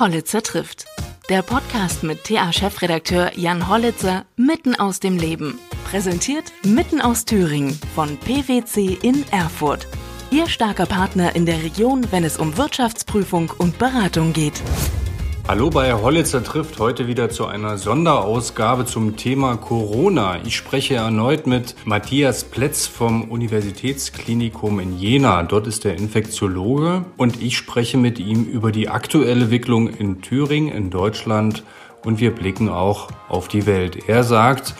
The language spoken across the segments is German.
Hollitzer trifft. Der Podcast mit TA-Chefredakteur Jan Hollitzer mitten aus dem Leben. Präsentiert mitten aus Thüringen von PwC in Erfurt. Ihr starker Partner in der Region, wenn es um Wirtschaftsprüfung und Beratung geht. Hallo bei Hollitzer trifft heute wieder zu einer Sonderausgabe zum Thema Corona. Ich spreche erneut mit Matthias Plätz vom Universitätsklinikum in Jena. Dort ist er Infektiologe und ich spreche mit ihm über die aktuelle Entwicklung in Thüringen, in Deutschland und wir blicken auch auf die Welt. Er sagt,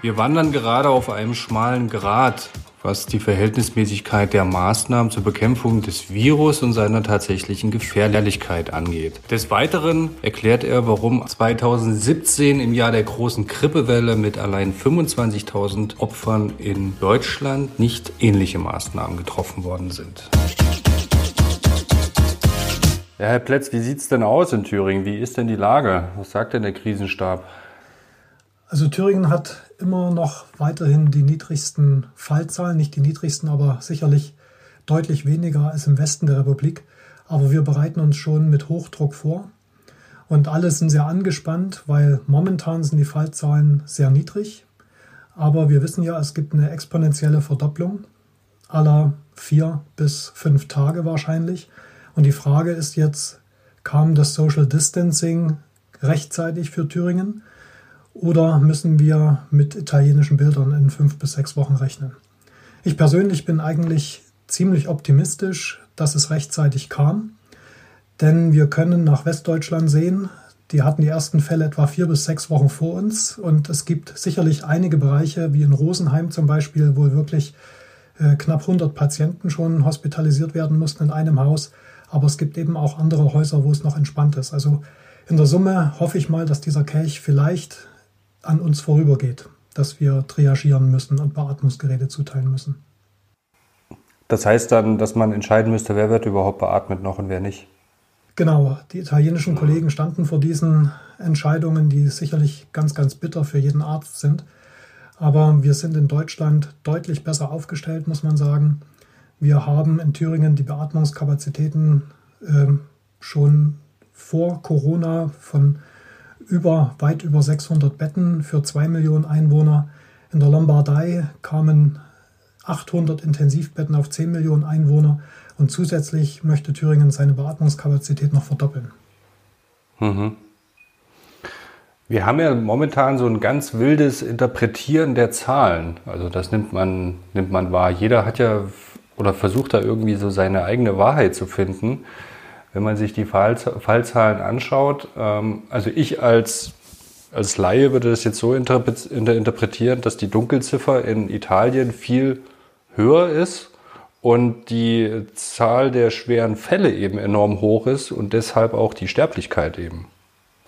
wir wandern gerade auf einem schmalen Grat was die Verhältnismäßigkeit der Maßnahmen zur Bekämpfung des Virus und seiner tatsächlichen Gefährlichkeit angeht. Des Weiteren erklärt er, warum 2017 im Jahr der großen Grippewelle mit allein 25.000 Opfern in Deutschland nicht ähnliche Maßnahmen getroffen worden sind. Ja, Herr Plätz, wie sieht's denn aus in Thüringen? Wie ist denn die Lage? Was sagt denn der Krisenstab? Also Thüringen hat immer noch weiterhin die niedrigsten Fallzahlen, nicht die niedrigsten, aber sicherlich deutlich weniger als im Westen der Republik. Aber wir bereiten uns schon mit Hochdruck vor. Und alle sind sehr angespannt, weil momentan sind die Fallzahlen sehr niedrig. Aber wir wissen ja, es gibt eine exponentielle Verdopplung aller vier bis fünf Tage wahrscheinlich. Und die Frage ist jetzt, kam das Social Distancing rechtzeitig für Thüringen? Oder müssen wir mit italienischen Bildern in fünf bis sechs Wochen rechnen? Ich persönlich bin eigentlich ziemlich optimistisch, dass es rechtzeitig kam, denn wir können nach Westdeutschland sehen, die hatten die ersten Fälle etwa vier bis sechs Wochen vor uns und es gibt sicherlich einige Bereiche, wie in Rosenheim zum Beispiel, wo wirklich äh, knapp 100 Patienten schon hospitalisiert werden mussten in einem Haus, aber es gibt eben auch andere Häuser, wo es noch entspannt ist. Also in der Summe hoffe ich mal, dass dieser Kelch vielleicht an uns vorübergeht, dass wir triagieren müssen und Beatmungsgeräte zuteilen müssen. Das heißt dann, dass man entscheiden müsste, wer wird überhaupt beatmet noch und wer nicht? Genau, die italienischen Kollegen standen vor diesen Entscheidungen, die sicherlich ganz, ganz bitter für jeden Arzt sind. Aber wir sind in Deutschland deutlich besser aufgestellt, muss man sagen. Wir haben in Thüringen die Beatmungskapazitäten äh, schon vor Corona von über, weit über 600 Betten für 2 Millionen Einwohner. In der Lombardei kamen 800 Intensivbetten auf 10 Millionen Einwohner und zusätzlich möchte Thüringen seine Beatmungskapazität noch verdoppeln. Mhm. Wir haben ja momentan so ein ganz wildes Interpretieren der Zahlen. Also das nimmt man, nimmt man wahr. Jeder hat ja oder versucht da irgendwie so seine eigene Wahrheit zu finden wenn man sich die Fallzahlen anschaut, ähm, also ich als, als Laie würde das jetzt so interpretieren, dass die Dunkelziffer in Italien viel höher ist und die Zahl der schweren Fälle eben enorm hoch ist und deshalb auch die Sterblichkeit eben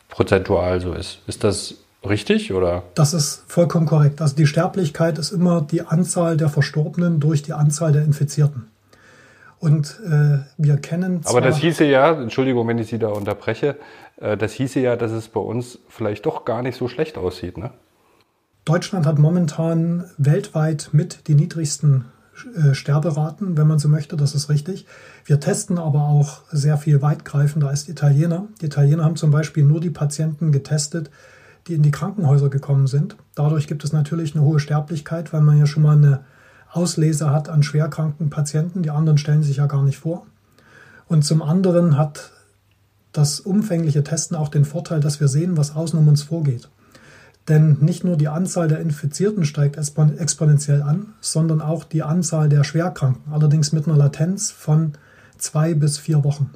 prozentual so ist. Ist das richtig oder? Das ist vollkommen korrekt. Also die Sterblichkeit ist immer die Anzahl der Verstorbenen durch die Anzahl der Infizierten. Und äh, wir kennen. Aber das hieße ja, Entschuldigung, wenn ich Sie da unterbreche, äh, das hieße ja, dass es bei uns vielleicht doch gar nicht so schlecht aussieht, ne? Deutschland hat momentan weltweit mit die niedrigsten äh, Sterberaten, wenn man so möchte, das ist richtig. Wir testen aber auch sehr viel weitgreifender als die Italiener. Die Italiener haben zum Beispiel nur die Patienten getestet, die in die Krankenhäuser gekommen sind. Dadurch gibt es natürlich eine hohe Sterblichkeit, weil man ja schon mal eine Auslese hat an schwerkranken Patienten. Die anderen stellen sich ja gar nicht vor. Und zum anderen hat das umfängliche Testen auch den Vorteil, dass wir sehen, was außen um uns vorgeht. Denn nicht nur die Anzahl der Infizierten steigt exponentiell an, sondern auch die Anzahl der Schwerkranken, allerdings mit einer Latenz von zwei bis vier Wochen.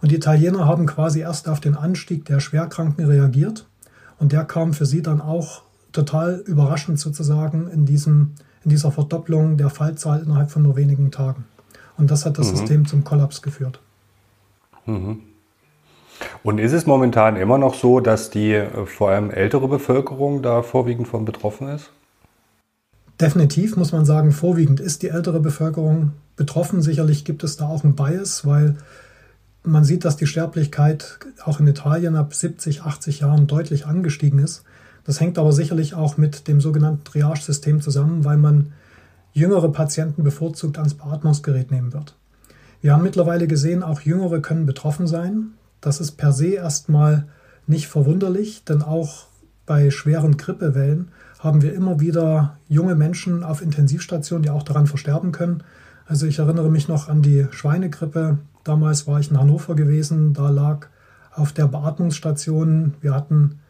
Und die Italiener haben quasi erst auf den Anstieg der Schwerkranken reagiert und der kam für sie dann auch total überraschend sozusagen in diesem in dieser Verdopplung der Fallzahl innerhalb von nur wenigen Tagen. Und das hat das mhm. System zum Kollaps geführt. Mhm. Und ist es momentan immer noch so, dass die äh, vor allem ältere Bevölkerung da vorwiegend von betroffen ist? Definitiv muss man sagen, vorwiegend ist die ältere Bevölkerung betroffen. Sicherlich gibt es da auch einen Bias, weil man sieht, dass die Sterblichkeit auch in Italien ab 70, 80 Jahren deutlich angestiegen ist. Das hängt aber sicherlich auch mit dem sogenannten Triage-System zusammen, weil man jüngere Patienten bevorzugt ans Beatmungsgerät nehmen wird. Wir haben mittlerweile gesehen, auch Jüngere können betroffen sein. Das ist per se erstmal nicht verwunderlich, denn auch bei schweren Grippewellen haben wir immer wieder junge Menschen auf Intensivstationen, die auch daran versterben können. Also ich erinnere mich noch an die Schweinegrippe. Damals war ich in Hannover gewesen, da lag auf der Beatmungsstation, wir hatten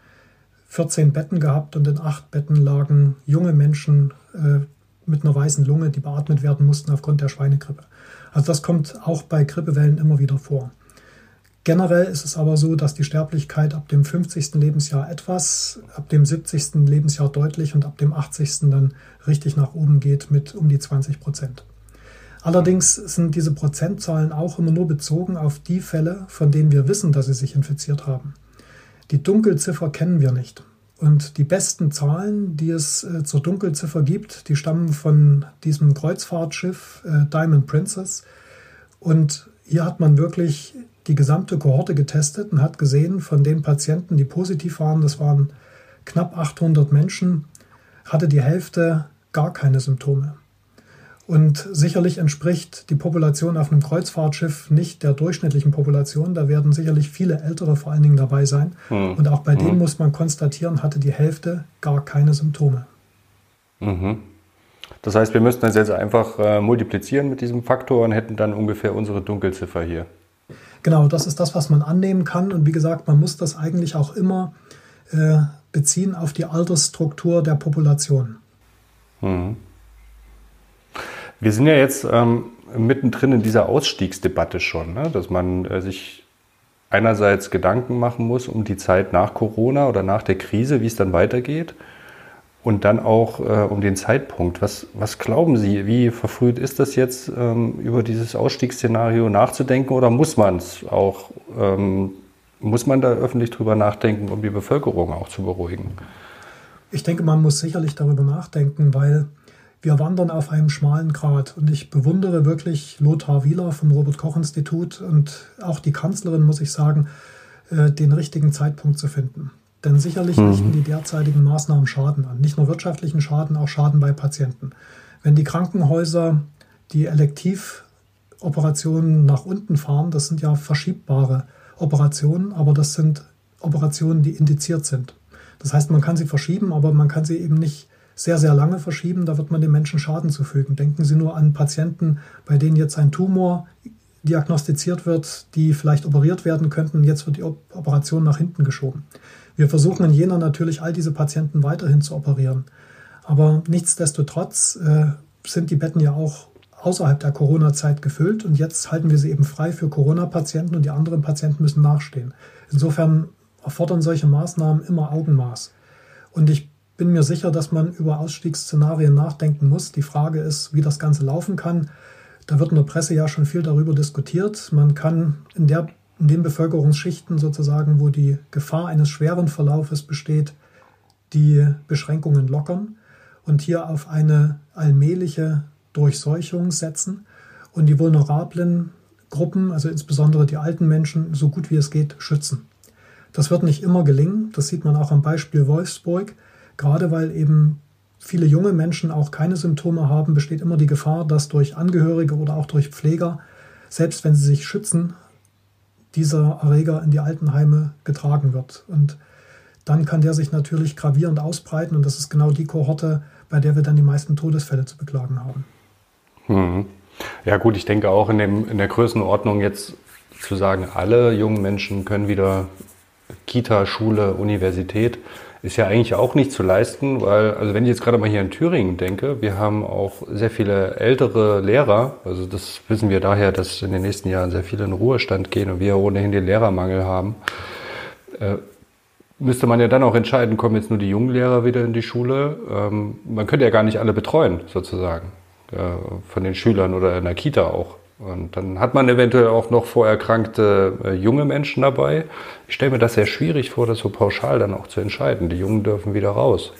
14 Betten gehabt und in acht Betten lagen junge Menschen äh, mit einer weißen Lunge, die beatmet werden mussten aufgrund der Schweinegrippe. Also das kommt auch bei Grippewellen immer wieder vor. Generell ist es aber so, dass die Sterblichkeit ab dem 50. Lebensjahr etwas, ab dem 70. Lebensjahr deutlich und ab dem 80. dann richtig nach oben geht mit um die 20 Prozent. Allerdings sind diese Prozentzahlen auch immer nur bezogen auf die Fälle, von denen wir wissen, dass sie sich infiziert haben. Die Dunkelziffer kennen wir nicht. Und die besten Zahlen, die es äh, zur Dunkelziffer gibt, die stammen von diesem Kreuzfahrtschiff äh, Diamond Princess. Und hier hat man wirklich die gesamte Kohorte getestet und hat gesehen, von den Patienten, die positiv waren, das waren knapp 800 Menschen, hatte die Hälfte gar keine Symptome. Und sicherlich entspricht die Population auf einem Kreuzfahrtschiff nicht der durchschnittlichen Population. Da werden sicherlich viele Ältere vor allen Dingen dabei sein. Mhm. Und auch bei mhm. denen muss man konstatieren, hatte die Hälfte gar keine Symptome. Mhm. Das heißt, wir müssten das jetzt einfach äh, multiplizieren mit diesem Faktor und hätten dann ungefähr unsere Dunkelziffer hier. Genau, das ist das, was man annehmen kann. Und wie gesagt, man muss das eigentlich auch immer äh, beziehen auf die Altersstruktur der Population. Mhm. Wir sind ja jetzt ähm, mittendrin in dieser Ausstiegsdebatte schon, ne? dass man äh, sich einerseits Gedanken machen muss um die Zeit nach Corona oder nach der Krise, wie es dann weitergeht und dann auch äh, um den Zeitpunkt. Was, was glauben Sie, wie verfrüht ist das jetzt, ähm, über dieses Ausstiegsszenario nachzudenken oder muss man es auch, ähm, muss man da öffentlich drüber nachdenken, um die Bevölkerung auch zu beruhigen? Ich denke, man muss sicherlich darüber nachdenken, weil wir wandern auf einem schmalen Grat und ich bewundere wirklich Lothar Wieler vom Robert Koch Institut und auch die Kanzlerin, muss ich sagen, äh, den richtigen Zeitpunkt zu finden. Denn sicherlich mhm. richten die derzeitigen Maßnahmen Schaden an. Nicht nur wirtschaftlichen Schaden, auch Schaden bei Patienten. Wenn die Krankenhäuser die Elektivoperationen nach unten fahren, das sind ja verschiebbare Operationen, aber das sind Operationen, die indiziert sind. Das heißt, man kann sie verschieben, aber man kann sie eben nicht sehr, sehr lange verschieben. Da wird man den Menschen Schaden zufügen. Denken Sie nur an Patienten, bei denen jetzt ein Tumor diagnostiziert wird, die vielleicht operiert werden könnten. Jetzt wird die Operation nach hinten geschoben. Wir versuchen in Jena natürlich all diese Patienten weiterhin zu operieren. Aber nichtsdestotrotz äh, sind die Betten ja auch außerhalb der Corona-Zeit gefüllt und jetzt halten wir sie eben frei für Corona-Patienten und die anderen Patienten müssen nachstehen. Insofern erfordern solche Maßnahmen immer Augenmaß. Und ich bin mir sicher, dass man über Ausstiegsszenarien nachdenken muss. Die Frage ist, wie das Ganze laufen kann. Da wird in der Presse ja schon viel darüber diskutiert. Man kann in der in den Bevölkerungsschichten sozusagen, wo die Gefahr eines schweren Verlaufes besteht, die Beschränkungen lockern und hier auf eine allmähliche Durchseuchung setzen und die vulnerablen Gruppen, also insbesondere die alten Menschen, so gut wie es geht, schützen. Das wird nicht immer gelingen. Das sieht man auch am Beispiel Wolfsburg. Gerade weil eben viele junge Menschen auch keine Symptome haben, besteht immer die Gefahr, dass durch Angehörige oder auch durch Pfleger, selbst wenn sie sich schützen, dieser Erreger in die Altenheime getragen wird. Und dann kann der sich natürlich gravierend ausbreiten und das ist genau die Kohorte, bei der wir dann die meisten Todesfälle zu beklagen haben. Mhm. Ja gut, ich denke auch in, dem, in der Größenordnung jetzt zu sagen, alle jungen Menschen können wieder Kita, Schule, Universität, ist ja eigentlich auch nicht zu leisten, weil, also wenn ich jetzt gerade mal hier in Thüringen denke, wir haben auch sehr viele ältere Lehrer, also das wissen wir daher, dass in den nächsten Jahren sehr viele in Ruhestand gehen und wir ohnehin den Lehrermangel haben. Äh, müsste man ja dann auch entscheiden, kommen jetzt nur die jungen Lehrer wieder in die Schule. Ähm, man könnte ja gar nicht alle betreuen, sozusagen, äh, von den Schülern oder in der Kita auch. Und dann hat man eventuell auch noch vorerkrankte äh, junge Menschen dabei. Ich stelle mir das sehr schwierig vor, das so pauschal dann auch zu entscheiden. Die Jungen dürfen wieder raus.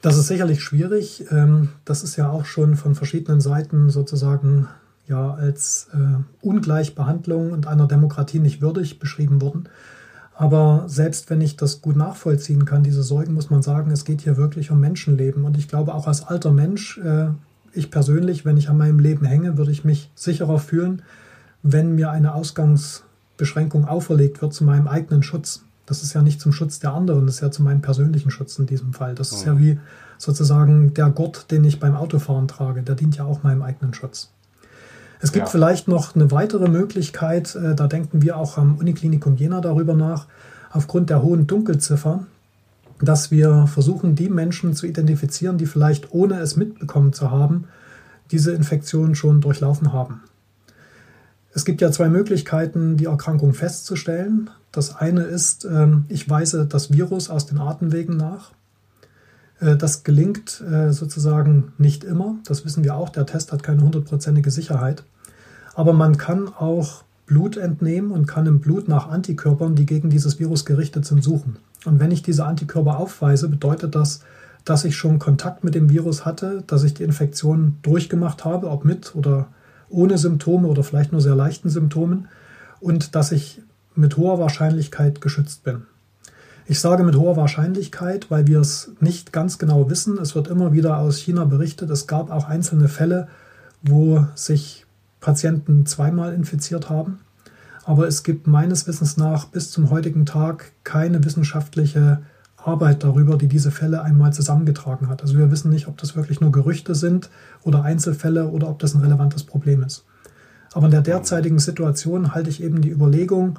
Das ist sicherlich schwierig. Ähm, das ist ja auch schon von verschiedenen Seiten sozusagen ja als äh, Ungleichbehandlung und einer Demokratie nicht würdig beschrieben worden. Aber selbst wenn ich das gut nachvollziehen kann, diese Sorgen, muss man sagen, es geht hier wirklich um Menschenleben. Und ich glaube, auch als alter Mensch äh, ich persönlich, wenn ich an meinem Leben hänge, würde ich mich sicherer fühlen, wenn mir eine Ausgangsbeschränkung Beschränkung auferlegt wird zu meinem eigenen Schutz. Das ist ja nicht zum Schutz der anderen, das ist ja zu meinem persönlichen Schutz in diesem Fall. Das ist ja wie sozusagen der Gurt, den ich beim Autofahren trage. Der dient ja auch meinem eigenen Schutz. Es gibt ja. vielleicht noch eine weitere Möglichkeit, äh, da denken wir auch am Uniklinikum Jena darüber nach, aufgrund der hohen Dunkelziffer, dass wir versuchen, die Menschen zu identifizieren, die vielleicht ohne es mitbekommen zu haben, diese Infektion schon durchlaufen haben. Es gibt ja zwei Möglichkeiten, die Erkrankung festzustellen. Das eine ist, ähm, ich weise das Virus aus den Atemwegen nach. Äh, das gelingt äh, sozusagen nicht immer. Das wissen wir auch. Der Test hat keine hundertprozentige Sicherheit. Aber man kann auch Blut entnehmen und kann im Blut nach Antikörpern, die gegen dieses Virus gerichtet sind, suchen. Und wenn ich diese Antikörper aufweise, bedeutet das, dass ich schon Kontakt mit dem Virus hatte, dass ich die Infektion durchgemacht habe, ob mit oder ohne Symptome oder vielleicht nur sehr leichten Symptomen und dass ich mit hoher Wahrscheinlichkeit geschützt bin. Ich sage mit hoher Wahrscheinlichkeit, weil wir es nicht ganz genau wissen. Es wird immer wieder aus China berichtet. Es gab auch einzelne Fälle, wo sich Patienten zweimal infiziert haben. Aber es gibt meines Wissens nach bis zum heutigen Tag keine wissenschaftliche Arbeit darüber, die diese Fälle einmal zusammengetragen hat. Also wir wissen nicht, ob das wirklich nur Gerüchte sind oder Einzelfälle oder ob das ein relevantes Problem ist. Aber in der derzeitigen Situation halte ich eben die Überlegung,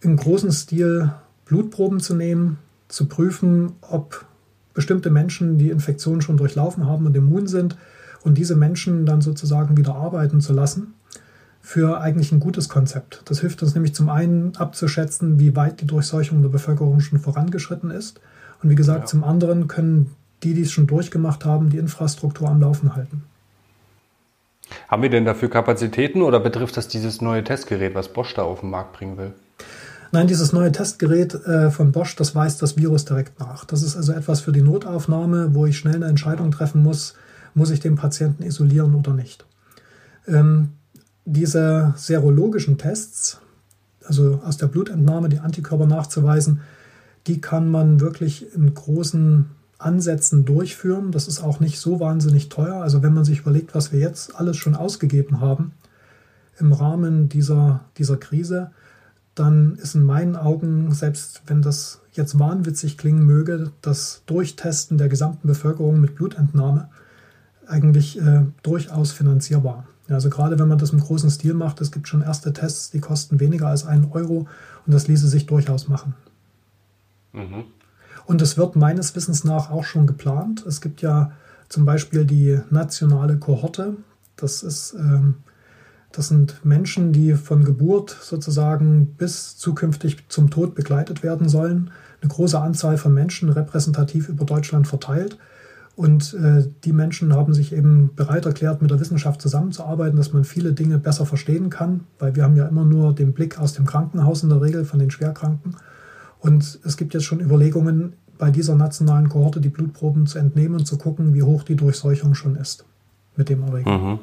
im großen Stil Blutproben zu nehmen, zu prüfen, ob bestimmte Menschen die Infektion schon durchlaufen haben und immun sind und diese Menschen dann sozusagen wieder arbeiten zu lassen für eigentlich ein gutes Konzept. Das hilft uns nämlich zum einen abzuschätzen, wie weit die Durchseuchung der Bevölkerung schon vorangeschritten ist. Und wie gesagt, ja. zum anderen können die, die es schon durchgemacht haben, die Infrastruktur am Laufen halten. Haben wir denn dafür Kapazitäten oder betrifft das dieses neue Testgerät, was Bosch da auf den Markt bringen will? Nein, dieses neue Testgerät äh, von Bosch, das weist das Virus direkt nach. Das ist also etwas für die Notaufnahme, wo ich schnell eine Entscheidung treffen muss, muss ich den Patienten isolieren oder nicht. Diese serologischen Tests, also aus der Blutentnahme die Antikörper nachzuweisen, die kann man wirklich in großen Ansätzen durchführen. Das ist auch nicht so wahnsinnig teuer. Also wenn man sich überlegt, was wir jetzt alles schon ausgegeben haben im Rahmen dieser, dieser Krise, dann ist in meinen Augen, selbst wenn das jetzt wahnwitzig klingen möge, das Durchtesten der gesamten Bevölkerung mit Blutentnahme eigentlich äh, durchaus finanzierbar. Also gerade wenn man das im großen Stil macht, es gibt schon erste Tests, die kosten weniger als einen Euro und das ließe sich durchaus machen. Mhm. Und es wird meines Wissens nach auch schon geplant. Es gibt ja zum Beispiel die nationale Kohorte. Das ist ähm, das sind Menschen, die von Geburt sozusagen bis zukünftig zum Tod begleitet werden sollen. Eine große Anzahl von Menschen repräsentativ über Deutschland verteilt. Und äh, die Menschen haben sich eben bereit erklärt, mit der Wissenschaft zusammenzuarbeiten, dass man viele Dinge besser verstehen kann, weil wir haben ja immer nur den Blick aus dem Krankenhaus in der Regel von den Schwerkranken. Und es gibt jetzt schon Überlegungen, bei dieser nationalen Kohorte die Blutproben zu entnehmen und zu gucken, wie hoch die Durchseuchung schon ist mit dem Erreger. Mhm.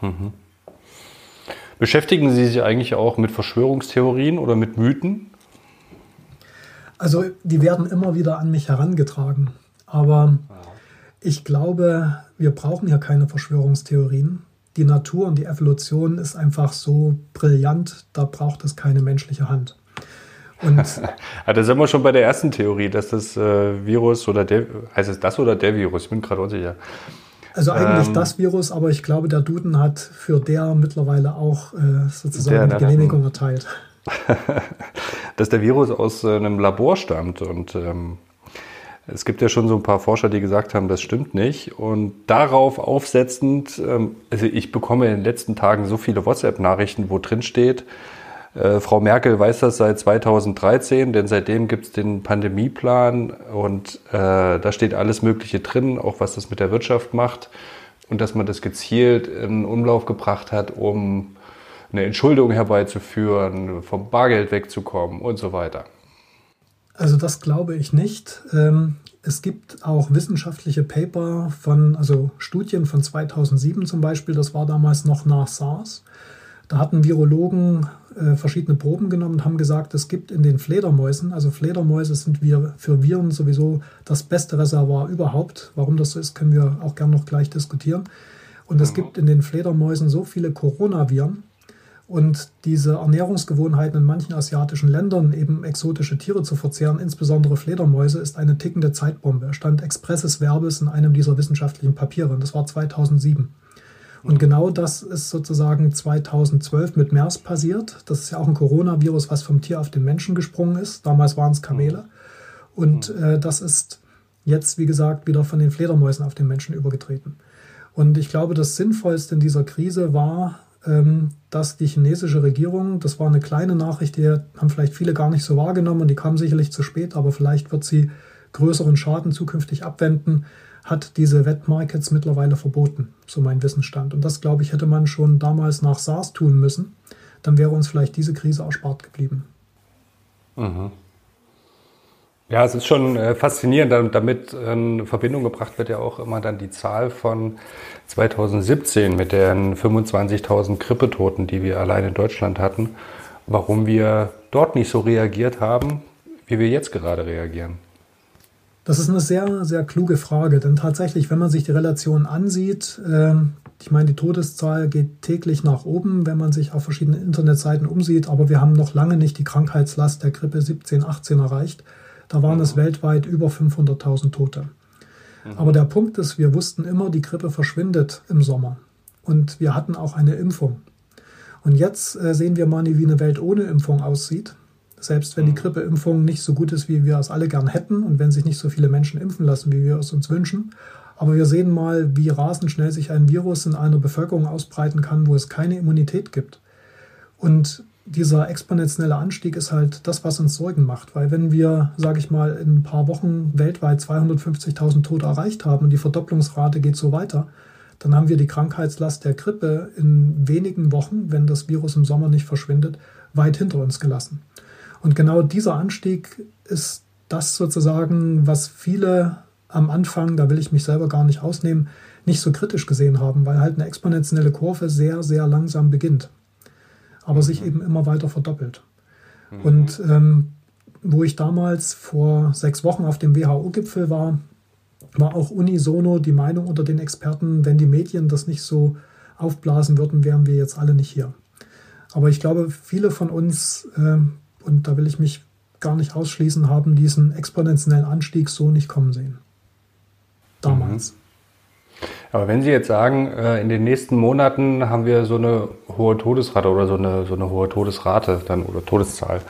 Mhm. Beschäftigen Sie sich eigentlich auch mit Verschwörungstheorien oder mit Mythen? Also die werden immer wieder an mich herangetragen. Aber ich glaube, wir brauchen ja keine Verschwörungstheorien. Die Natur und die Evolution ist einfach so brillant, da braucht es keine menschliche Hand. Und da sind wir schon bei der ersten Theorie, dass das äh, Virus oder der, heißt es das oder der Virus? Ich bin gerade unsicher. Also eigentlich ähm, das Virus, aber ich glaube, der Duden hat für der mittlerweile auch äh, sozusagen die Genehmigung erteilt. dass der Virus aus äh, einem Labor stammt und ähm, es gibt ja schon so ein paar Forscher, die gesagt haben, das stimmt nicht. Und darauf aufsetzend, ähm, also ich bekomme in den letzten Tagen so viele WhatsApp-Nachrichten, wo drin steht, äh, Frau Merkel weiß das seit 2013, denn seitdem gibt es den Pandemieplan und äh, da steht alles Mögliche drin, auch was das mit der Wirtschaft macht und dass man das gezielt in Umlauf gebracht hat, um eine Entschuldung herbeizuführen, vom Bargeld wegzukommen und so weiter. Also das glaube ich nicht. Ähm, es gibt auch wissenschaftliche Paper von, also Studien von 2007 zum Beispiel, das war damals noch nach SARS. Da hatten Virologen äh, verschiedene Proben genommen und haben gesagt, es gibt in den Fledermäusen, also Fledermäuse sind wir für Viren sowieso das beste Reservoir überhaupt. Warum das so ist, können wir auch gern noch gleich diskutieren. Und es mhm. gibt in den Fledermäusen so viele Coronaviren, Und diese Ernährungsgewohnheiten in manchen asiatischen Ländern, eben exotische Tiere zu verzehren, insbesondere Fledermäuse, ist eine tickende Zeitbombe. Stand expresses Verbes in einem dieser wissenschaftlichen Papiere. Und das war 2007. Und genau das ist sozusagen 2012 mit MERS passiert. Das ist ja auch ein Coronavirus, was vom Tier auf den Menschen gesprungen ist. Damals waren es Kamele. Und äh, das ist jetzt, wie gesagt, wieder von den Fledermäusen auf den Menschen übergetreten. Und ich glaube, das Sinnvollste in dieser Krise war, dass die chinesische Regierung, das war eine kleine Nachricht, die haben vielleicht viele gar nicht so wahrgenommen und die kam sicherlich zu spät, aber vielleicht wird sie größeren Schaden zukünftig abwenden, hat diese Wettmarkets mittlerweile verboten, so mein Wissensstand. Und das, glaube ich, hätte man schon damals nach SARS tun müssen. Dann wäre uns vielleicht diese Krise erspart geblieben. Mhm. Ja, es ist schon äh, faszinierend. Damit in Verbindung gebracht wird ja auch immer dann die Zahl von 2017 mit den 25.000 Grippetoten, die wir allein in Deutschland hatten. Warum wir dort nicht so reagiert haben, wie wir jetzt gerade reagieren. Das ist eine sehr, sehr kluge Frage, denn tatsächlich, wenn man sich die Relation ansieht, äh, ich meine, die Todeszahl geht täglich nach oben, wenn man sich auf verschiedenen Internetseiten umsieht, aber wir haben noch lange nicht die Krankheitslast der Grippe 17, 18 erreicht. Da waren es weltweit über 500.000 Tote. Mhm. Aber der Punkt ist, wir wussten immer, die Grippe verschwindet im Sommer. Und wir hatten auch eine Impfung. Und jetzt äh, sehen wir mal, wie eine Welt ohne Impfung aussieht. Selbst wenn die mhm. Grippeimpfung nicht so gut ist, wie wir es alle gern hätten und wenn sich nicht so viele Menschen impfen lassen, wie wir es uns wünschen. Aber wir sehen mal, wie rasend schnell sich ein Virus in einer Bevölkerung ausbreiten kann, wo es keine Immunität gibt. Und dieser exponentielle Anstieg ist halt das, was uns Sorgen macht. Weil wenn wir, sage ich mal, in ein paar Wochen weltweit 250.000 Tote erreicht haben und die Verdopplungsrate geht so weiter, dann haben wir die Krankheitslast der Grippe in wenigen Wochen, wenn das Virus im Sommer nicht verschwindet, weit hinter uns gelassen. Und genau dieser Anstieg ist das sozusagen, was viele am Anfang, da will ich mich selber gar nicht ausnehmen, nicht so kritisch gesehen haben, weil halt eine exponentielle Kurve sehr, sehr langsam beginnt aber sich eben immer weiter verdoppelt. Mhm. Und ähm, wo ich damals vor sechs Wochen auf dem WHO-Gipfel war, war auch unisono die Meinung unter den Experten, wenn die Medien das nicht so aufblasen würden, wären wir jetzt alle nicht hier. Aber ich glaube, viele von uns, äh, und da will ich mich gar nicht ausschließen, haben diesen exponentiellen Anstieg so nicht kommen sehen. Damals. Aber wenn Sie jetzt sagen, äh, in den nächsten Monaten haben wir so eine hohe Todesrate oder so eine, so eine hohe Todesrate dann oder Todeszahl,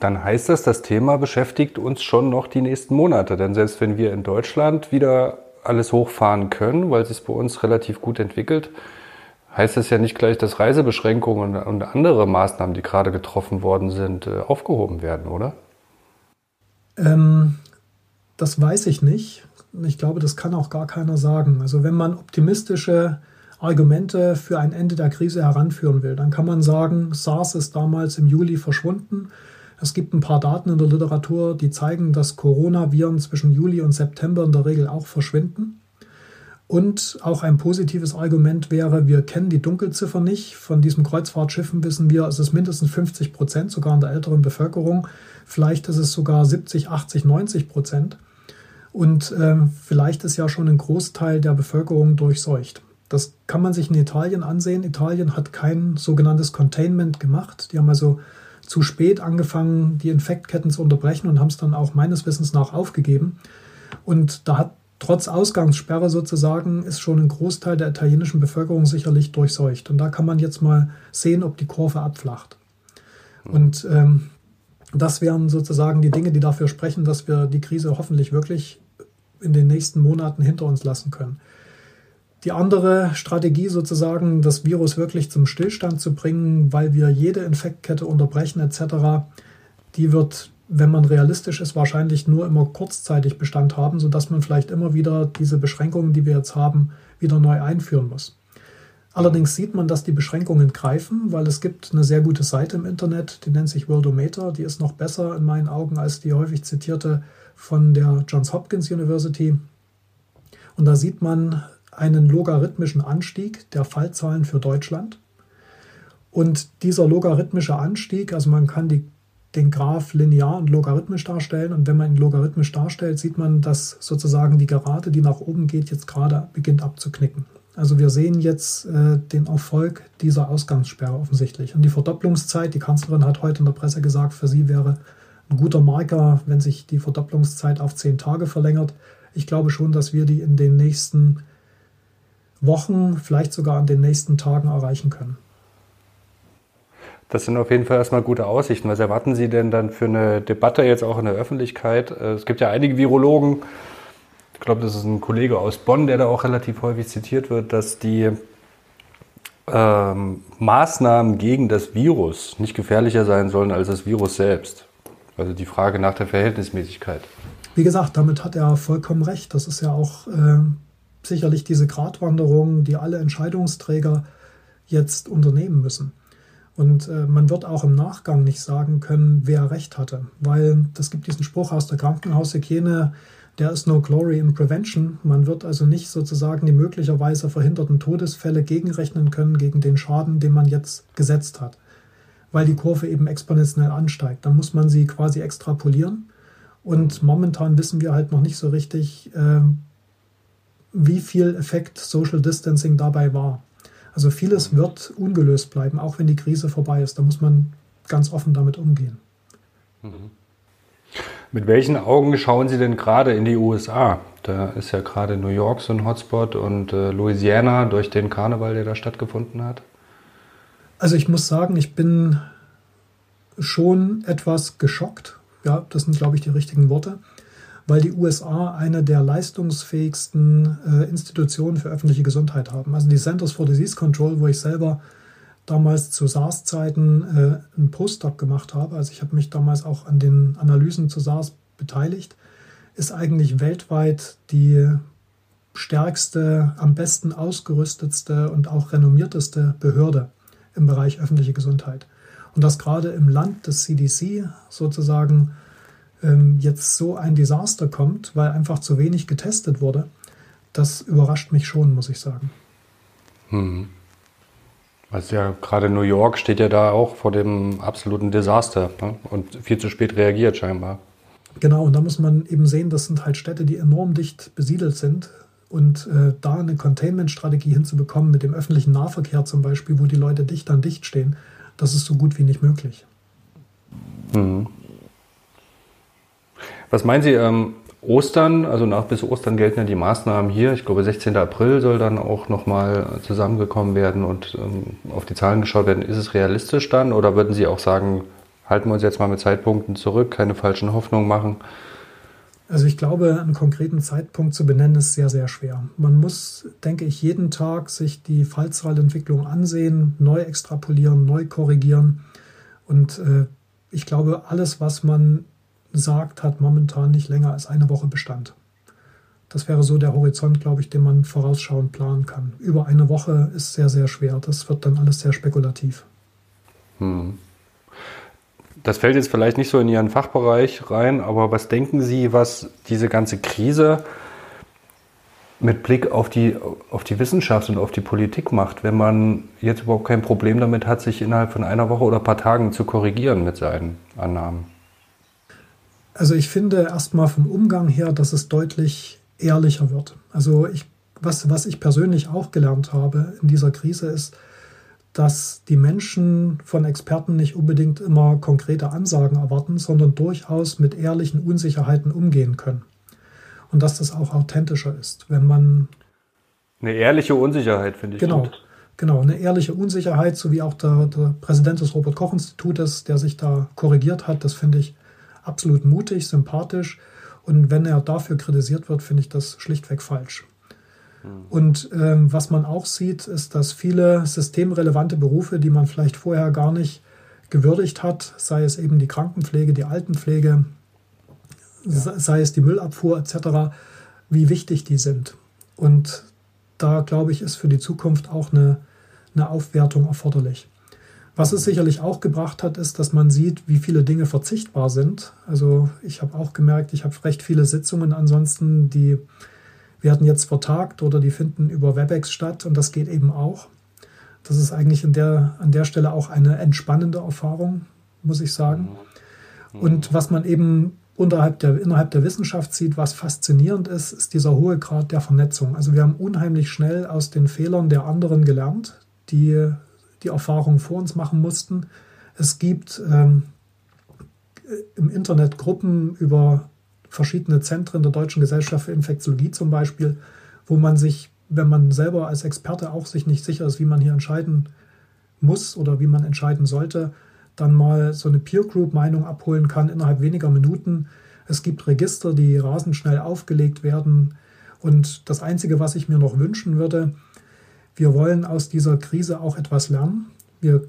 dann heißt das, das Thema beschäftigt uns schon noch die nächsten Monate. Denn selbst wenn wir in Deutschland wieder alles hochfahren können, weil es sich bei uns relativ gut entwickelt, heißt das ja nicht gleich, dass Reisebeschränkungen und andere Maßnahmen, die gerade getroffen worden sind, äh, aufgehoben werden, oder? Ähm, das weiß ich nicht. Ich glaube, das kann auch gar keiner sagen. Also wenn man optimistische Argumente für ein Ende der Krise heranführen will, dann kann man sagen, SARS ist damals im Juli verschwunden. Es gibt ein paar Daten in der Literatur, die zeigen, dass Coronaviren zwischen Juli und September in der Regel auch verschwinden. Und auch ein positives Argument wäre, wir kennen die Dunkelziffer nicht. Von diesen Kreuzfahrtschiffen wissen wir, es ist mindestens 50 Prozent, sogar in der älteren Bevölkerung. Vielleicht ist es sogar 70, 80, 90 Prozent. Und äh, vielleicht ist ja schon ein Großteil der Bevölkerung durchseucht. Das kann man sich in Italien ansehen. Italien hat kein sogenanntes Containment gemacht. Die haben also zu spät angefangen, die Infektketten zu unterbrechen und haben es dann auch meines Wissens nach aufgegeben. Und da hat trotz Ausgangssperre sozusagen ist schon ein Großteil der italienischen Bevölkerung sicherlich durchseucht. Und da kann man jetzt mal sehen, ob die Kurve abflacht. Und ähm, das wären sozusagen die Dinge, die dafür sprechen, dass wir die Krise hoffentlich wirklich in den nächsten Monaten hinter uns lassen können. Die andere Strategie sozusagen, das Virus wirklich zum Stillstand zu bringen, weil wir jede Infektkette unterbrechen etc., die wird, wenn man realistisch ist, wahrscheinlich nur immer kurzzeitig Bestand haben, sodass man vielleicht immer wieder diese Beschränkungen, die wir jetzt haben, wieder neu einführen muss. Allerdings sieht man, dass die Beschränkungen greifen, weil es gibt eine sehr gute Seite im Internet, die nennt sich Worldometer. Die ist noch besser in meinen Augen als die häufig zitierte von der Johns Hopkins University. Und da sieht man einen logarithmischen Anstieg der Fallzahlen für Deutschland. Und dieser logarithmische Anstieg, also man kann die, den Graph linear und logarithmisch darstellen. Und wenn man ihn logarithmisch darstellt, sieht man, dass sozusagen die Gerade, die nach oben geht, jetzt gerade beginnt abzuknicken. Also wir sehen jetzt äh, den Erfolg dieser Ausgangssperre offensichtlich. Und die Verdopplungszeit, die Kanzlerin hat heute in der Presse gesagt, für sie wäre ein guter Marker, wenn sich die Verdopplungszeit auf zehn Tage verlängert. Ich glaube schon, dass wir die in den nächsten Wochen, vielleicht sogar in den nächsten Tagen erreichen können. Das sind auf jeden Fall erstmal gute Aussichten. Was erwarten Sie denn dann für eine Debatte jetzt auch in der Öffentlichkeit? Äh, es gibt ja einige Virologen, ich glaube, das ist ein Kollege aus Bonn, der da auch relativ häufig zitiert wird, dass die ähm, Maßnahmen gegen das Virus nicht gefährlicher sein sollen als das Virus selbst. Also die Frage nach der Verhältnismäßigkeit. Wie gesagt, damit hat er vollkommen recht. Das ist ja auch äh, sicherlich diese Gratwanderung, die alle Entscheidungsträger jetzt unternehmen müssen. Und äh, man wird auch im Nachgang nicht sagen können, wer recht hatte, weil es gibt diesen Spruch aus der Krankenhaushygiene, der ist no glory in prevention. Man wird also nicht sozusagen die möglicherweise verhinderten Todesfälle gegenrechnen können gegen den Schaden, den man jetzt gesetzt hat, weil die Kurve eben exponentiell ansteigt. Dann muss man sie quasi extrapolieren. Und momentan wissen wir halt noch nicht so richtig, äh, wie viel Effekt Social Distancing dabei war. Also vieles wird ungelöst bleiben, auch wenn die Krise vorbei ist. Da muss man ganz offen damit umgehen. Mhm. Mit welchen Augen schauen Sie denn gerade in die USA? Da ist ja gerade New York so ein Hotspot und äh, Louisiana durch den Karneval, der da stattgefunden hat. Also ich muss sagen, ich bin schon etwas geschockt. Ja, das sind, glaube ich, die richtigen Worte, weil die USA eine der leistungsfähigsten äh, Institutionen für öffentliche Gesundheit haben. Also die Centers for Disease Control, wo ich selber damals zu SARS-Zeiten äh, einen Postdoc gemacht habe, also ich habe mich damals auch an den Analysen zu SARS beteiligt, ist eigentlich weltweit die stärkste, am besten ausgerüstetste und auch renommierteste Behörde im Bereich öffentliche Gesundheit. Und dass gerade im Land des CDC sozusagen ähm, jetzt so ein Desaster kommt, weil einfach zu wenig getestet wurde, das überrascht mich schon, muss ich sagen. Hm. Also ja, gerade New York steht ja da auch vor dem absoluten Desaster ne? und viel zu spät reagiert scheinbar. Genau, und da muss man eben sehen, das sind halt Städte, die enorm dicht besiedelt sind. Und äh, da eine Containment-Strategie hinzubekommen mit dem öffentlichen Nahverkehr zum Beispiel, wo die Leute dicht an dicht stehen, das ist so gut wie nicht möglich. Mhm. Was meinen Sie, ähm, Ostern, also nach bis Ostern gelten ja die Maßnahmen hier. Ich glaube, 16. April soll dann auch nochmal zusammengekommen werden und ähm, auf die Zahlen geschaut werden. Ist es realistisch dann oder würden Sie auch sagen, halten wir uns jetzt mal mit Zeitpunkten zurück, keine falschen Hoffnungen machen? Also ich glaube, einen konkreten Zeitpunkt zu benennen ist sehr, sehr schwer. Man muss, denke ich, jeden Tag sich die Fallzahlentwicklung ansehen, neu extrapolieren, neu korrigieren. Und äh, ich glaube, alles, was man sagt, hat momentan nicht länger als eine Woche Bestand. Das wäre so der Horizont, glaube ich, den man vorausschauend planen kann. Über eine Woche ist sehr, sehr schwer. Das wird dann alles sehr spekulativ. Hm. Das fällt jetzt vielleicht nicht so in Ihren Fachbereich rein, aber was denken Sie, was diese ganze Krise mit Blick auf die, auf die Wissenschaft und auf die Politik macht, wenn man jetzt überhaupt kein Problem damit hat, sich innerhalb von einer Woche oder ein paar Tagen zu korrigieren mit seinen Annahmen? Also ich finde erstmal vom Umgang her, dass es deutlich ehrlicher wird. Also ich, was, was ich persönlich auch gelernt habe in dieser Krise ist, dass die Menschen von Experten nicht unbedingt immer konkrete Ansagen erwarten, sondern durchaus mit ehrlichen Unsicherheiten umgehen können. Und dass das auch authentischer ist, wenn man. Eine ehrliche Unsicherheit, finde ich. Genau. Gut. Genau, eine ehrliche Unsicherheit, so wie auch der, der Präsident des Robert-Koch-Institutes, der sich da korrigiert hat, das finde ich absolut mutig, sympathisch. Und wenn er dafür kritisiert wird, finde ich das schlichtweg falsch. Hm. Und ähm, was man auch sieht, ist, dass viele systemrelevante Berufe, die man vielleicht vorher gar nicht gewürdigt hat, sei es eben die Krankenpflege, die Altenpflege, ja. sei es die Müllabfuhr etc., wie wichtig die sind. Und da, glaube ich, ist für die Zukunft auch eine, eine Aufwertung erforderlich. Was es sicherlich auch gebracht hat, ist, dass man sieht, wie viele Dinge verzichtbar sind. Also ich habe auch gemerkt, ich habe recht viele Sitzungen ansonsten, die werden jetzt vertagt oder die finden über WebEx statt und das geht eben auch. Das ist eigentlich in der, an der Stelle auch eine entspannende Erfahrung, muss ich sagen. Und was man eben unterhalb der, innerhalb der Wissenschaft sieht, was faszinierend ist, ist dieser hohe Grad der Vernetzung. Also wir haben unheimlich schnell aus den Fehlern der anderen gelernt, die die Erfahrung vor uns machen mussten. Es gibt ähm, im Internet Gruppen über verschiedene Zentren der Deutschen Gesellschaft für Infektiologie zum Beispiel, wo man sich, wenn man selber als Experte auch sich nicht sicher ist, wie man hier entscheiden muss oder wie man entscheiden sollte, dann mal so eine Peer Group Meinung abholen kann innerhalb weniger Minuten. Es gibt Register, die rasend schnell aufgelegt werden. Und das Einzige, was ich mir noch wünschen würde, wir wollen aus dieser Krise auch etwas lernen. Wir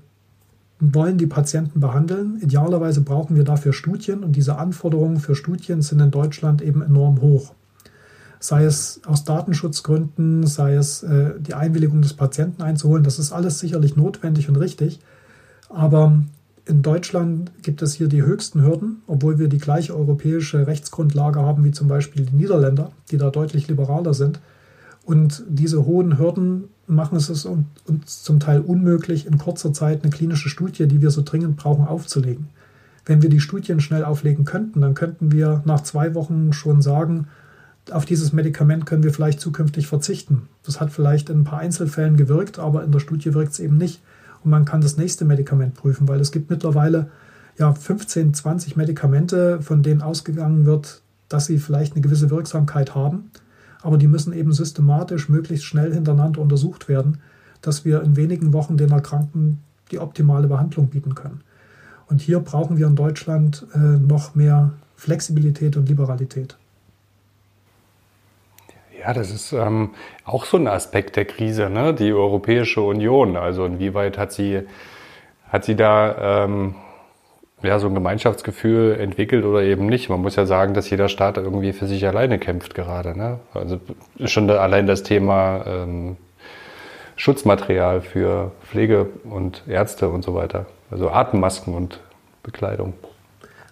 wollen die Patienten behandeln. Idealerweise brauchen wir dafür Studien und diese Anforderungen für Studien sind in Deutschland eben enorm hoch. Sei es aus Datenschutzgründen, sei es äh, die Einwilligung des Patienten einzuholen, das ist alles sicherlich notwendig und richtig. Aber in Deutschland gibt es hier die höchsten Hürden, obwohl wir die gleiche europäische Rechtsgrundlage haben wie zum Beispiel die Niederländer, die da deutlich liberaler sind. Und diese hohen Hürden machen es uns zum Teil unmöglich, in kurzer Zeit eine klinische Studie, die wir so dringend brauchen, aufzulegen. Wenn wir die Studien schnell auflegen könnten, dann könnten wir nach zwei Wochen schon sagen, auf dieses Medikament können wir vielleicht zukünftig verzichten. Das hat vielleicht in ein paar Einzelfällen gewirkt, aber in der Studie wirkt es eben nicht und man kann das nächste Medikament prüfen, weil es gibt mittlerweile ja 15, 20 Medikamente, von denen ausgegangen wird, dass sie vielleicht eine gewisse Wirksamkeit haben, aber die müssen eben systematisch möglichst schnell hintereinander untersucht werden, dass wir in wenigen Wochen den Erkrankten die optimale Behandlung bieten können. Und hier brauchen wir in Deutschland äh, noch mehr Flexibilität und Liberalität. Ja, das ist ähm, auch so ein Aspekt der Krise, ne? die Europäische Union. Also inwieweit hat sie, hat sie da ähm, ja, so ein Gemeinschaftsgefühl entwickelt oder eben nicht? Man muss ja sagen, dass jeder Staat irgendwie für sich alleine kämpft gerade. Ne? Also schon da allein das Thema ähm, Schutzmaterial für Pflege und Ärzte und so weiter. Also Atemmasken und Bekleidung.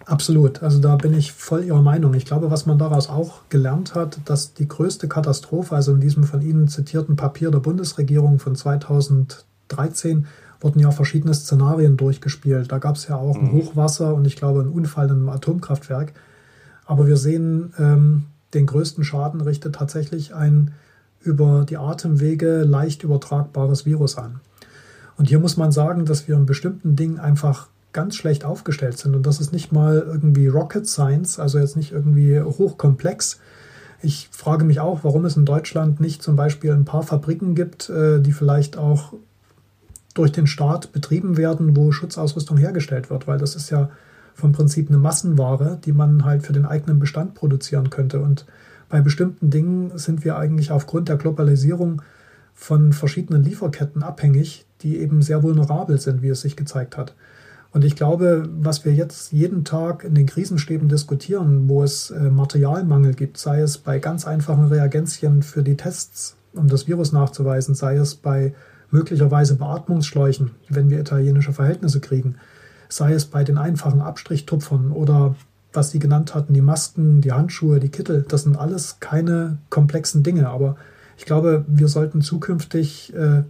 Absolut. Also da bin ich voll Ihrer Meinung. Ich glaube, was man daraus auch gelernt hat, dass die größte Katastrophe, also in diesem von Ihnen zitierten Papier der Bundesregierung von 2013, wurden ja verschiedene Szenarien durchgespielt. Da gab es ja auch ein mhm. Hochwasser und ich glaube einen Unfall in einem Atomkraftwerk. Aber wir sehen, ähm, den größten Schaden richtet tatsächlich ein über die Atemwege leicht übertragbares Virus an. Und hier muss man sagen, dass wir in bestimmten Dingen einfach ganz schlecht aufgestellt sind. Und das ist nicht mal irgendwie Rocket Science, also jetzt nicht irgendwie hochkomplex. Ich frage mich auch, warum es in Deutschland nicht zum Beispiel ein paar Fabriken gibt, äh, die vielleicht auch durch den Staat betrieben werden, wo Schutzausrüstung hergestellt wird, weil das ist ja vom Prinzip eine Massenware, die man halt für den eigenen Bestand produzieren könnte. Und bei bestimmten Dingen sind wir eigentlich aufgrund der Globalisierung von verschiedenen Lieferketten abhängig, die eben sehr vulnerabel sind, wie es sich gezeigt hat. Und ich glaube, was wir jetzt jeden Tag in den Krisenstäben diskutieren, wo es äh, Materialmangel gibt, sei es bei ganz einfachen Reagenzien für die Tests, um das Virus nachzuweisen, sei es bei möglicherweise Beatmungsschläuchen, wenn wir italienische Verhältnisse kriegen, sei es bei den einfachen Abstrichtupfern oder was Sie genannt hatten, die Masken, die Handschuhe, die Kittel, das sind alles keine komplexen Dinge. Aber ich glaube, wir sollten zukünftig, äh,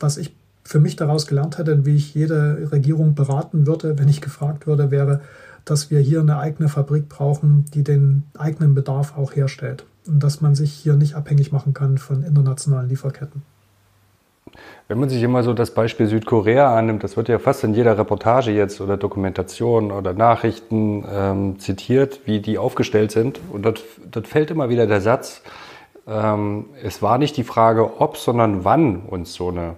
was ich für mich daraus gelernt hätte, wie ich jede Regierung beraten würde, wenn ich gefragt würde, wäre, dass wir hier eine eigene Fabrik brauchen, die den eigenen Bedarf auch herstellt. Und dass man sich hier nicht abhängig machen kann von internationalen Lieferketten. Wenn man sich immer so das Beispiel Südkorea annimmt, das wird ja fast in jeder Reportage jetzt oder Dokumentation oder Nachrichten ähm, zitiert, wie die aufgestellt sind. Und dort, dort fällt immer wieder der Satz, ähm, es war nicht die Frage, ob, sondern wann uns so eine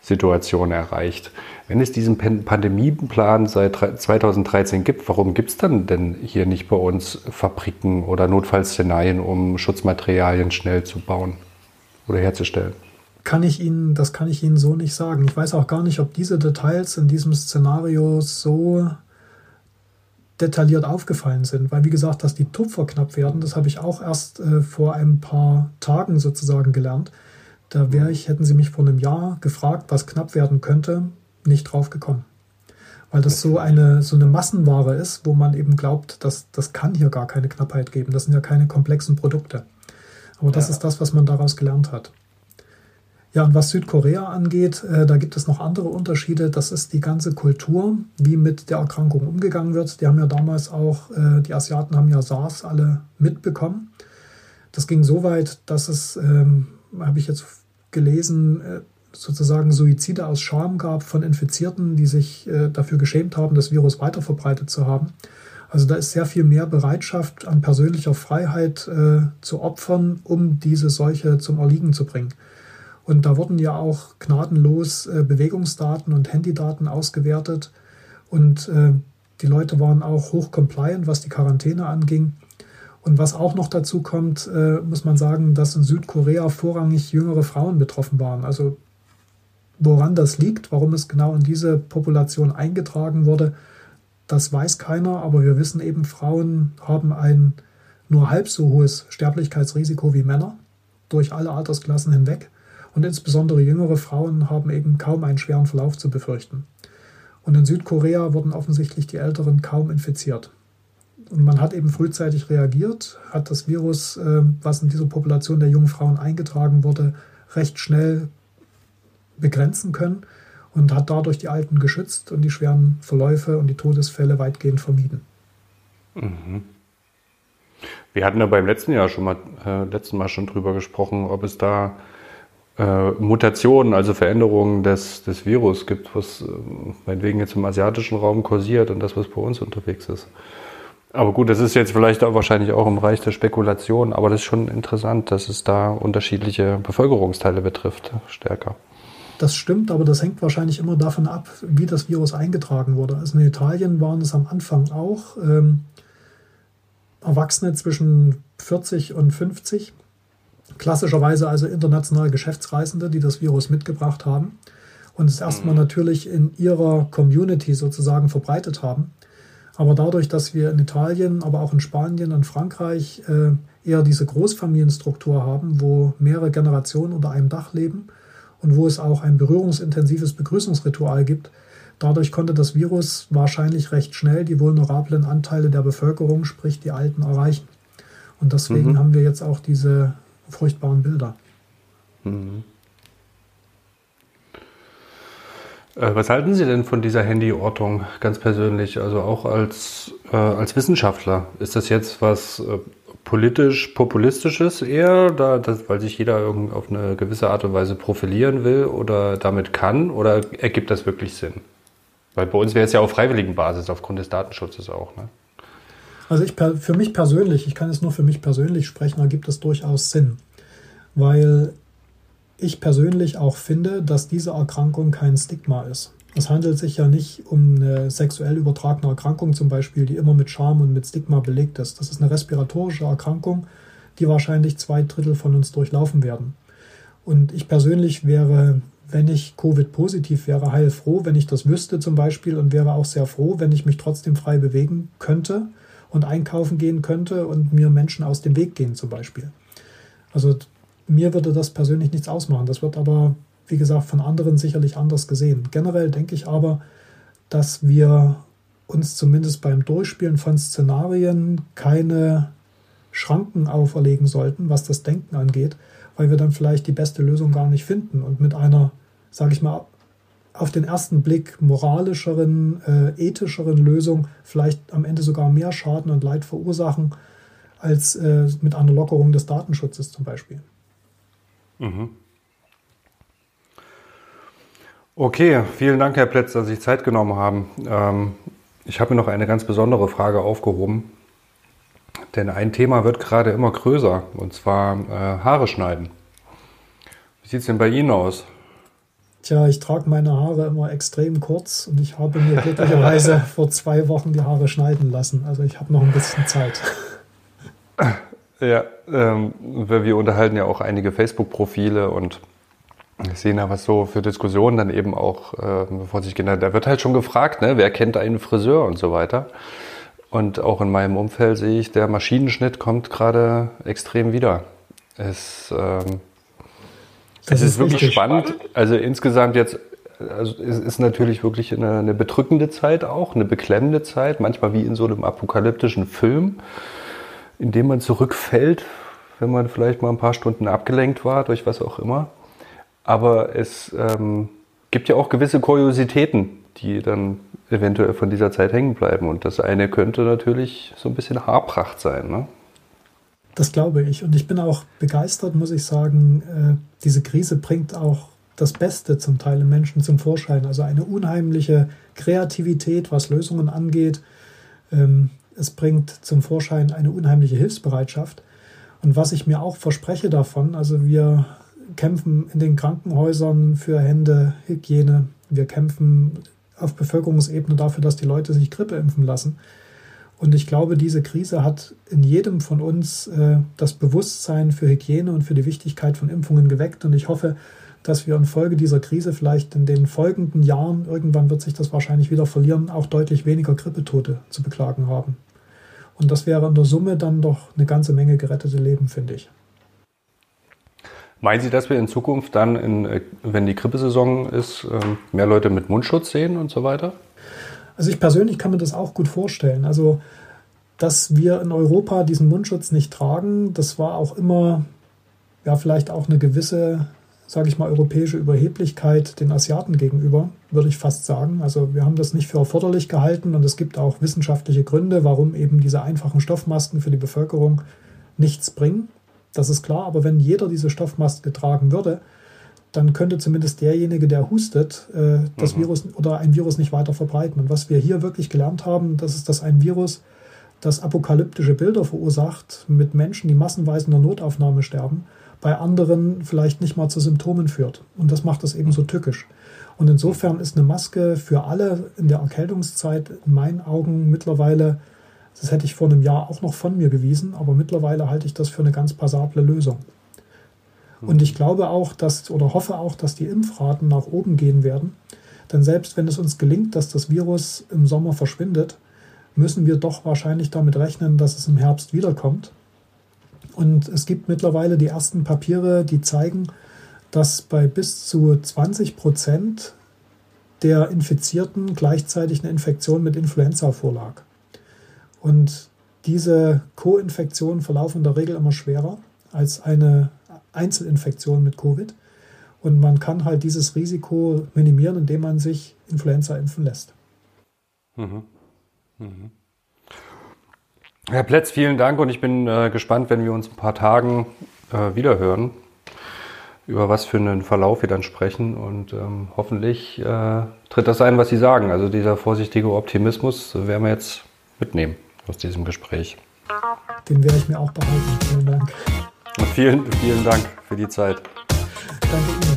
Situation erreicht. Wenn es diesen Pandemieplan seit 2013 gibt, warum gibt es dann denn hier nicht bei uns Fabriken oder Notfallszenarien, um Schutzmaterialien schnell zu bauen oder herzustellen? Kann ich Ihnen, das kann ich Ihnen so nicht sagen. Ich weiß auch gar nicht, ob diese Details in diesem Szenario so detailliert aufgefallen sind, weil wie gesagt, dass die Tupfer knapp werden, das habe ich auch erst äh, vor ein paar Tagen sozusagen gelernt. Da wäre ich, hätten Sie mich vor einem Jahr gefragt, was knapp werden könnte, nicht drauf gekommen. Weil das so eine, so eine Massenware ist, wo man eben glaubt, dass das kann hier gar keine Knappheit geben. Das sind ja keine komplexen Produkte. Aber das ja. ist das, was man daraus gelernt hat. Ja, und was Südkorea angeht, äh, da gibt es noch andere Unterschiede. Das ist die ganze Kultur, wie mit der Erkrankung umgegangen wird. Die haben ja damals auch, äh, die Asiaten haben ja SARS alle mitbekommen. Das ging so weit, dass es, ähm, habe ich jetzt gelesen, äh, sozusagen Suizide aus Scham gab von Infizierten, die sich äh, dafür geschämt haben, das Virus weiterverbreitet zu haben. Also da ist sehr viel mehr Bereitschaft an persönlicher Freiheit äh, zu opfern, um diese Seuche zum Erliegen zu bringen. Und da wurden ja auch gnadenlos äh, Bewegungsdaten und Handydaten ausgewertet. Und äh, die Leute waren auch hoch compliant, was die Quarantäne anging. Und was auch noch dazu kommt, äh, muss man sagen, dass in Südkorea vorrangig jüngere Frauen betroffen waren. Also woran das liegt, warum es genau in diese Population eingetragen wurde, das weiß keiner. Aber wir wissen eben, Frauen haben ein nur halb so hohes Sterblichkeitsrisiko wie Männer durch alle Altersklassen hinweg. Und insbesondere jüngere Frauen haben eben kaum einen schweren Verlauf zu befürchten. Und in Südkorea wurden offensichtlich die Älteren kaum infiziert. Und man hat eben frühzeitig reagiert, hat das Virus, äh, was in dieser Population der jungen Frauen eingetragen wurde, recht schnell begrenzen können und hat dadurch die Alten geschützt und die schweren Verläufe und die Todesfälle weitgehend vermieden. Mhm. Wir hatten ja beim letzten Jahr schon mal, äh, letzten Mal schon drüber gesprochen, ob es da äh, Mutationen, also Veränderungen des, des Virus gibt, was äh, meinetwegen jetzt im asiatischen Raum kursiert und das, was bei uns unterwegs ist. Aber gut, das ist jetzt vielleicht auch wahrscheinlich auch im Bereich der Spekulation, aber das ist schon interessant, dass es da unterschiedliche Bevölkerungsteile betrifft, stärker. Das stimmt, aber das hängt wahrscheinlich immer davon ab, wie das Virus eingetragen wurde. Also in Italien waren es am Anfang auch ähm, Erwachsene zwischen 40 und 50, Klassischerweise also internationale Geschäftsreisende, die das Virus mitgebracht haben und es erstmal mhm. natürlich in ihrer Community sozusagen verbreitet haben. Aber dadurch, dass wir in Italien, aber auch in Spanien und Frankreich äh, eher diese Großfamilienstruktur haben, wo mehrere Generationen unter einem Dach leben und wo es auch ein berührungsintensives Begrüßungsritual gibt, dadurch konnte das Virus wahrscheinlich recht schnell die vulnerablen Anteile der Bevölkerung, sprich die Alten, erreichen. Und deswegen mhm. haben wir jetzt auch diese furchtbaren Bilder. Mhm. Äh, was halten Sie denn von dieser Handyortung ganz persönlich, also auch als, äh, als Wissenschaftler? Ist das jetzt was äh, politisch populistisches eher, da, das, weil sich jeder auf eine gewisse Art und Weise profilieren will oder damit kann, oder ergibt das wirklich Sinn? Weil bei uns wäre es ja auf freiwilligen Basis aufgrund des Datenschutzes auch. Ne? Also ich, für mich persönlich, ich kann es nur für mich persönlich sprechen, ergibt es durchaus Sinn. Weil ich persönlich auch finde, dass diese Erkrankung kein Stigma ist. Es handelt sich ja nicht um eine sexuell übertragene Erkrankung zum Beispiel, die immer mit Scham und mit Stigma belegt ist. Das ist eine respiratorische Erkrankung, die wahrscheinlich zwei Drittel von uns durchlaufen werden. Und ich persönlich wäre, wenn ich Covid-positiv wäre, heilfroh, wenn ich das wüsste zum Beispiel und wäre auch sehr froh, wenn ich mich trotzdem frei bewegen könnte und einkaufen gehen könnte und mir Menschen aus dem Weg gehen zum Beispiel. Also mir würde das persönlich nichts ausmachen. Das wird aber, wie gesagt, von anderen sicherlich anders gesehen. Generell denke ich aber, dass wir uns zumindest beim Durchspielen von Szenarien keine Schranken auferlegen sollten, was das Denken angeht, weil wir dann vielleicht die beste Lösung gar nicht finden und mit einer, sage ich mal, auf den ersten Blick moralischeren, äh, ethischeren Lösung vielleicht am Ende sogar mehr Schaden und Leid verursachen als äh, mit einer Lockerung des Datenschutzes zum Beispiel. Mhm. Okay, vielen Dank, Herr Plätz, dass Sie sich Zeit genommen haben. Ähm, ich habe mir noch eine ganz besondere Frage aufgehoben. Denn ein Thema wird gerade immer größer, und zwar äh, Haare schneiden. Wie sieht es denn bei Ihnen aus? Tja, ich trage meine Haare immer extrem kurz und ich habe mir glücklicherweise vor zwei Wochen die Haare schneiden lassen. Also ich habe noch ein bisschen Zeit. Ja, ähm, wir unterhalten ja auch einige Facebook-Profile und sehen ja, was so für Diskussionen dann eben auch äh, vor sich gehen. Da wird halt schon gefragt, ne, wer kennt einen Friseur und so weiter. Und auch in meinem Umfeld sehe ich, der Maschinenschnitt kommt gerade extrem wieder. Es, ähm, es ist, ist wirklich spannend. spannend. Also insgesamt jetzt, also es ist natürlich wirklich eine, eine bedrückende Zeit auch, eine beklemmende Zeit, manchmal wie in so einem apokalyptischen Film in dem man zurückfällt, wenn man vielleicht mal ein paar Stunden abgelenkt war, durch was auch immer. Aber es ähm, gibt ja auch gewisse Kuriositäten, die dann eventuell von dieser Zeit hängen bleiben. Und das eine könnte natürlich so ein bisschen Haarpracht sein. Ne? Das glaube ich. Und ich bin auch begeistert, muss ich sagen. Äh, diese Krise bringt auch das Beste zum Teil im Menschen zum Vorschein. Also eine unheimliche Kreativität, was Lösungen angeht. Ähm, es bringt zum Vorschein eine unheimliche Hilfsbereitschaft. Und was ich mir auch verspreche davon, also wir kämpfen in den Krankenhäusern für Hände, Hygiene. Wir kämpfen auf Bevölkerungsebene dafür, dass die Leute sich Grippe impfen lassen. Und ich glaube, diese Krise hat in jedem von uns äh, das Bewusstsein für Hygiene und für die Wichtigkeit von Impfungen geweckt. Und ich hoffe, dass wir infolge dieser Krise vielleicht in den folgenden Jahren, irgendwann wird sich das wahrscheinlich wieder verlieren, auch deutlich weniger Grippetote zu beklagen haben. Und das wäre in der Summe dann doch eine ganze Menge gerettete Leben, finde ich. Meinen Sie, dass wir in Zukunft dann, in, äh, wenn die Grippesaison ist, ähm, mehr Leute mit Mundschutz sehen und so weiter? Also ich persönlich kann mir das auch gut vorstellen. Also, dass wir in Europa diesen Mundschutz nicht tragen, das war auch immer, ja, vielleicht auch eine gewisse, sage ich mal, europäische Überheblichkeit den Asiaten gegenüber, würde ich fast sagen. Also wir haben das nicht für erforderlich gehalten und es gibt auch wissenschaftliche Gründe, warum eben diese einfachen Stoffmasken für die Bevölkerung nichts bringen. Das ist klar, aber wenn jeder diese Stoffmaske tragen würde, dann könnte zumindest derjenige, der hustet, äh, das mhm. Virus oder ein Virus nicht weiter verbreiten. Und was wir hier wirklich gelernt haben, das ist, dass ein Virus, das apokalyptische Bilder verursacht, mit Menschen, die massenweise in der Notaufnahme sterben, bei anderen vielleicht nicht mal zu Symptomen führt. Und das macht es eben so tückisch. Und insofern ist eine Maske für alle in der Erkältungszeit in meinen Augen mittlerweile das hätte ich vor einem Jahr auch noch von mir gewiesen, aber mittlerweile halte ich das für eine ganz passable Lösung. Und ich glaube auch, dass oder hoffe auch, dass die Impfraten nach oben gehen werden. Denn selbst wenn es uns gelingt, dass das Virus im Sommer verschwindet, müssen wir doch wahrscheinlich damit rechnen, dass es im Herbst wiederkommt. Und es gibt mittlerweile die ersten Papiere, die zeigen, dass bei bis zu 20 Prozent der Infizierten gleichzeitig eine Infektion mit Influenza vorlag. Und diese Co-Infektionen verlaufen in der Regel immer schwerer als eine Einzelinfektion mit Covid. Und man kann halt dieses Risiko minimieren, indem man sich Influenza impfen lässt. Mhm. Mhm. Herr Plätz, vielen Dank und ich bin äh, gespannt, wenn wir uns ein paar Tagen äh, wiederhören, über was für einen Verlauf wir dann sprechen und ähm, hoffentlich äh, tritt das ein, was Sie sagen. Also dieser vorsichtige Optimismus werden wir jetzt mitnehmen aus diesem Gespräch. Den werde ich mir auch behalten. Vielen Dank. Und vielen, vielen Dank für die Zeit. Danke Ihnen.